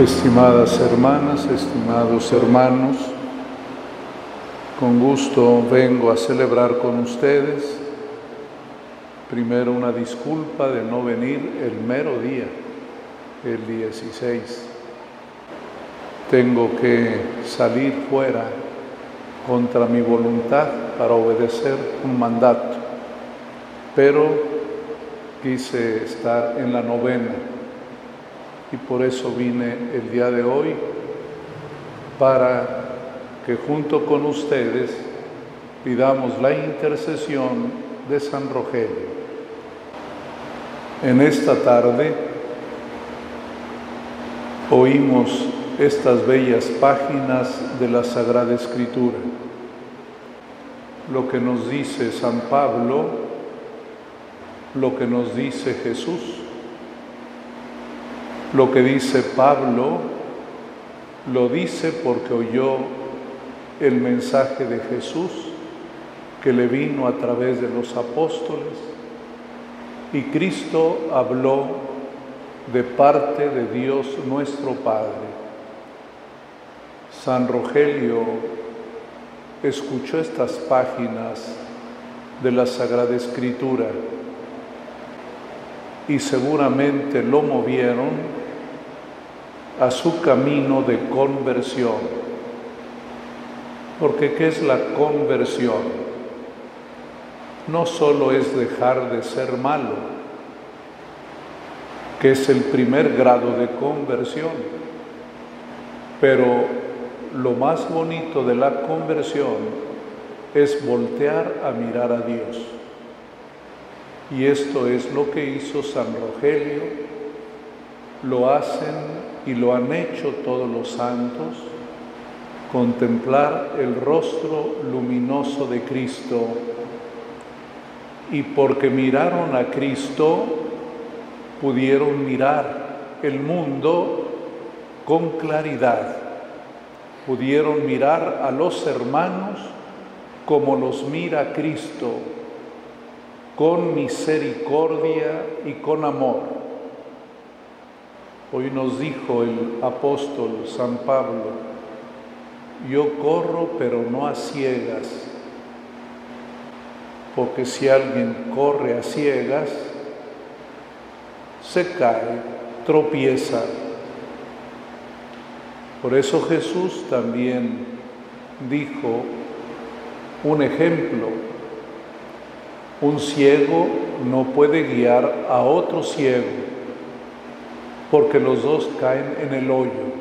Estimadas hermanas, estimados hermanos, con gusto vengo a celebrar con ustedes. Primero una disculpa de no venir el mero día, el 16. Tengo que salir fuera contra mi voluntad para obedecer un mandato, pero quise estar en la novena y por eso vine el día de hoy para que junto con ustedes pidamos la intercesión de San Rogelio. En esta tarde oímos estas bellas páginas de la Sagrada Escritura. Lo que nos dice San Pablo, lo que nos dice Jesús lo que dice Pablo lo dice porque oyó el mensaje de Jesús que le vino a través de los apóstoles y Cristo habló de parte de Dios nuestro Padre. San Rogelio escuchó estas páginas de la Sagrada Escritura y seguramente lo movieron a su camino de conversión. Porque ¿qué es la conversión? No solo es dejar de ser malo, que es el primer grado de conversión, pero lo más bonito de la conversión es voltear a mirar a Dios. Y esto es lo que hizo San Rogelio, lo hacen y lo han hecho todos los santos, contemplar el rostro luminoso de Cristo. Y porque miraron a Cristo, pudieron mirar el mundo con claridad, pudieron mirar a los hermanos como los mira Cristo, con misericordia y con amor. Hoy nos dijo el apóstol San Pablo, yo corro pero no a ciegas, porque si alguien corre a ciegas, se cae, tropieza. Por eso Jesús también dijo un ejemplo, un ciego no puede guiar a otro ciego porque los dos caen en el hoyo.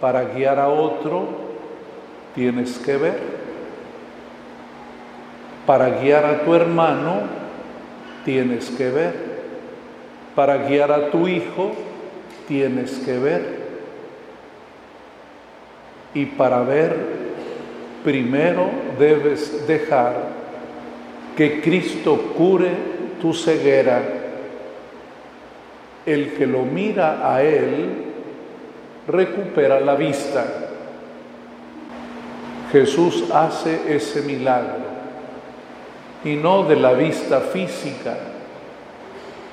Para guiar a otro tienes que ver. Para guiar a tu hermano tienes que ver. Para guiar a tu hijo tienes que ver. Y para ver, primero debes dejar que Cristo cure tu ceguera el que lo mira a Él recupera la vista. Jesús hace ese milagro y no de la vista física,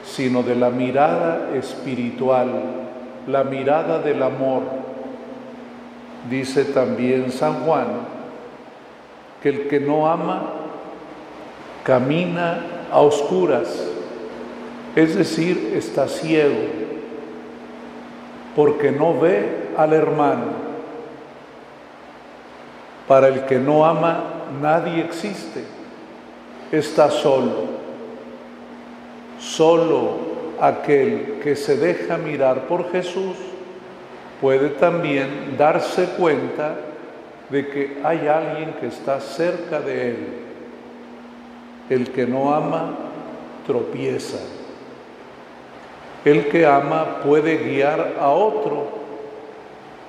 sino de la mirada espiritual, la mirada del amor. Dice también San Juan que el que no ama camina a oscuras es decir, está ciego, porque no ve al hermano. Para el que no ama, nadie existe, está solo. Solo aquel que se deja mirar por Jesús puede también darse cuenta de que hay alguien que está cerca de él. El que no ama tropieza. El que ama puede guiar a otro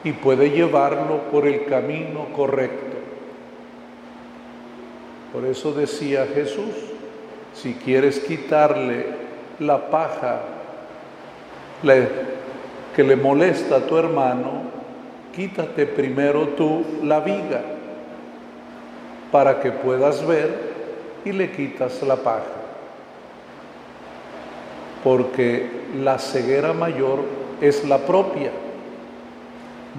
y puede llevarlo por el camino correcto. Por eso decía Jesús, si quieres quitarle la paja que le molesta a tu hermano, quítate primero tú la viga para que puedas ver y le quitas la paja porque la ceguera mayor es la propia,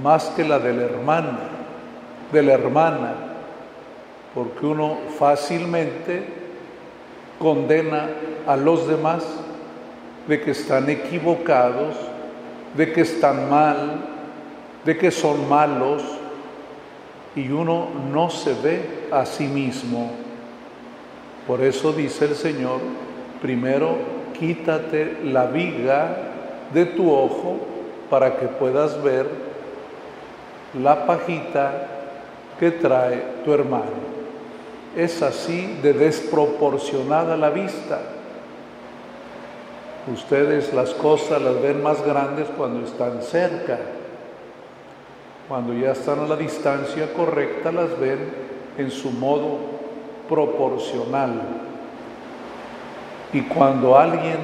más que la del hermano, de la hermana, porque uno fácilmente condena a los demás de que están equivocados, de que están mal, de que son malos, y uno no se ve a sí mismo. Por eso dice el Señor, primero quítate la viga de tu ojo para que puedas ver la pajita que trae tu hermano. Es así de desproporcionada la vista. Ustedes las cosas las ven más grandes cuando están cerca. Cuando ya están a la distancia correcta las ven en su modo proporcional. Y cuando alguien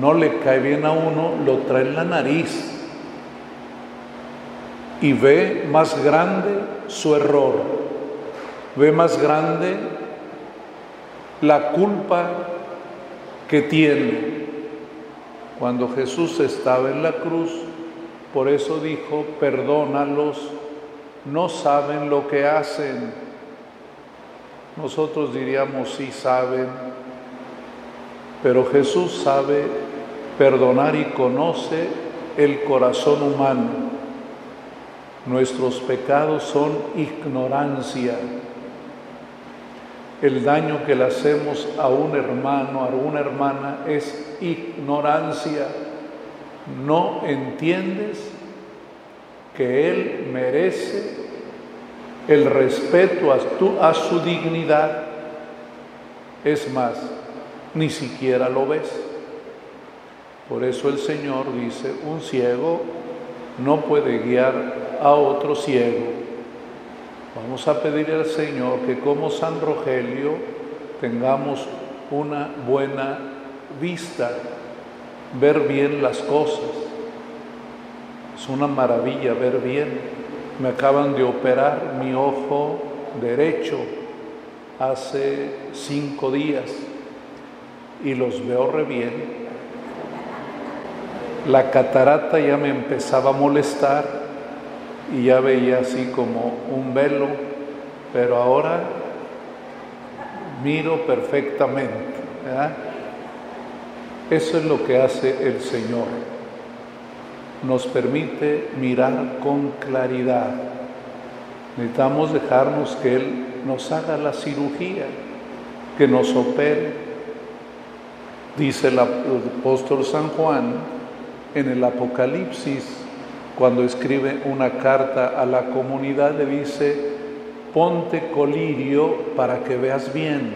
no le cae bien a uno, lo trae en la nariz y ve más grande su error, ve más grande la culpa que tiene. Cuando Jesús estaba en la cruz, por eso dijo, perdónalos, no saben lo que hacen. Nosotros diríamos, sí saben, pero Jesús sabe perdonar y conoce el corazón humano. Nuestros pecados son ignorancia el daño que le hacemos a un hermano, a una hermana, es ignorancia. No entiendes que Él merece el respeto a, a su dignidad. Es más, ni siquiera lo ves. Por eso el Señor dice, un ciego no puede guiar a otro ciego. Vamos a pedir al Señor que como San Rogelio tengamos una buena vista, ver bien las cosas. Es una maravilla ver bien. Me acaban de operar mi ojo derecho hace cinco días y los veo re bien. La catarata ya me empezaba a molestar y ya veía así como un velo, pero ahora miro perfectamente. Eso es lo que hace el Señor. Nos permite mirar con claridad. Necesitamos dejarnos que Él nos haga la cirugía, que nos opere. Dice el apóstol San Juan en el Apocalipsis cuando escribe una carta a la comunidad, le dice, ponte colirio para que veas bien,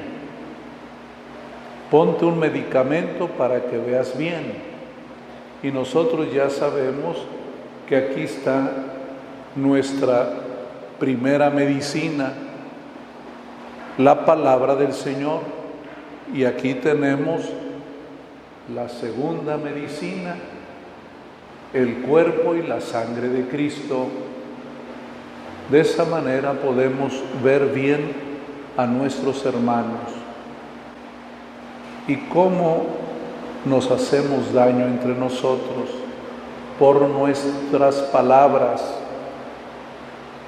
ponte un medicamento para que veas bien. Y nosotros ya sabemos que aquí está nuestra primera medicina, la palabra del Señor. Y aquí tenemos la segunda medicina, el cuerpo y la sangre de Cristo. De esa manera podemos ver bien a nuestros hermanos y cómo nos hacemos daño entre nosotros por nuestras palabras,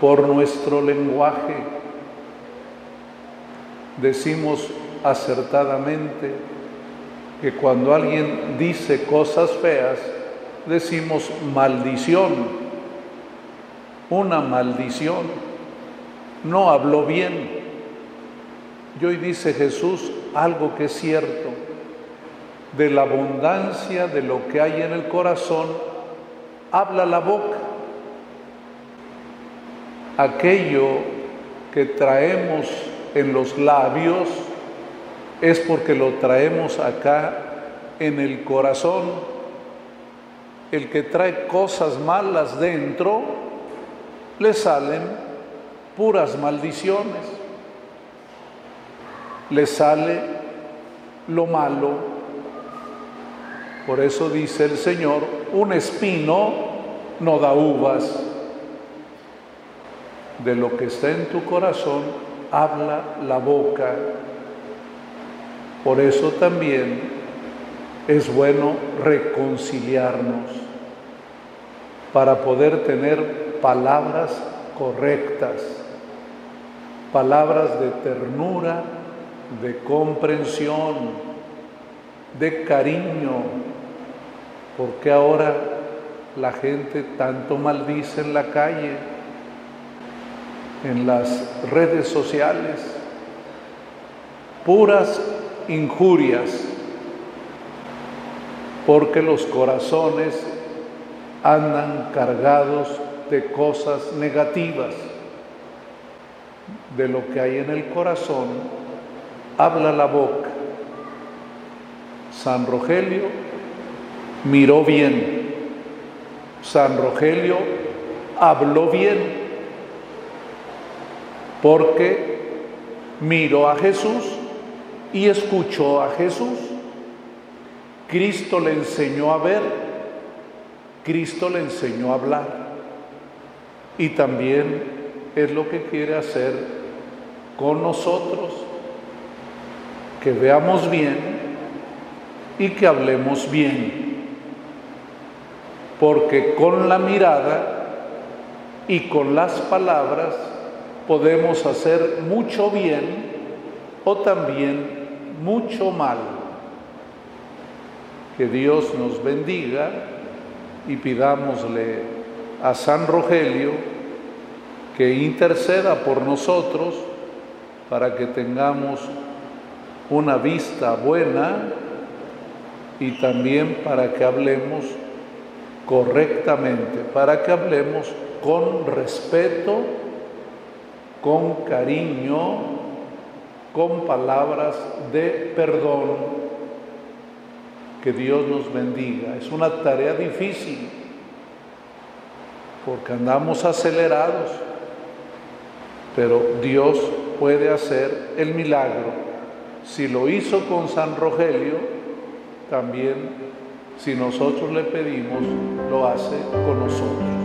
por nuestro lenguaje. Decimos acertadamente que cuando alguien dice cosas feas, decimos maldición, una maldición, no habló bien. Y hoy dice Jesús algo que es cierto, de la abundancia de lo que hay en el corazón, habla la boca. Aquello que traemos en los labios es porque lo traemos acá en el corazón el que trae cosas malas dentro, le salen puras maldiciones. Le sale lo malo. Por eso dice el Señor, un espino no da uvas. De lo que está en tu corazón habla la boca. Por eso también es bueno reconciliarnos para poder tener palabras correctas, palabras de ternura, de comprensión, de cariño, porque ahora la gente tanto maldice en la calle, en las redes sociales, puras injurias, porque los corazones andan cargados de cosas negativas. De lo que hay en el corazón, habla la boca. San Rogelio miró bien. San Rogelio habló bien. Porque miró a Jesús y escuchó a Jesús. Cristo le enseñó a ver, Cristo le enseñó a hablar. Y también es lo que quiere hacer con nosotros, que veamos bien y que hablemos bien. Porque con la mirada y con las palabras podemos hacer mucho bien o también mucho mal. Que Dios nos bendiga y pidámosle a San Rogelio que interceda por nosotros para que tengamos una vista buena y también para que hablemos correctamente, para que hablemos con respeto, con cariño, con palabras de perdón que Dios nos bendiga. Es una tarea difícil porque andamos acelerados, pero Dios puede hacer el milagro. Si lo hizo con San Rogelio, también si nosotros le pedimos, lo hace con nosotros.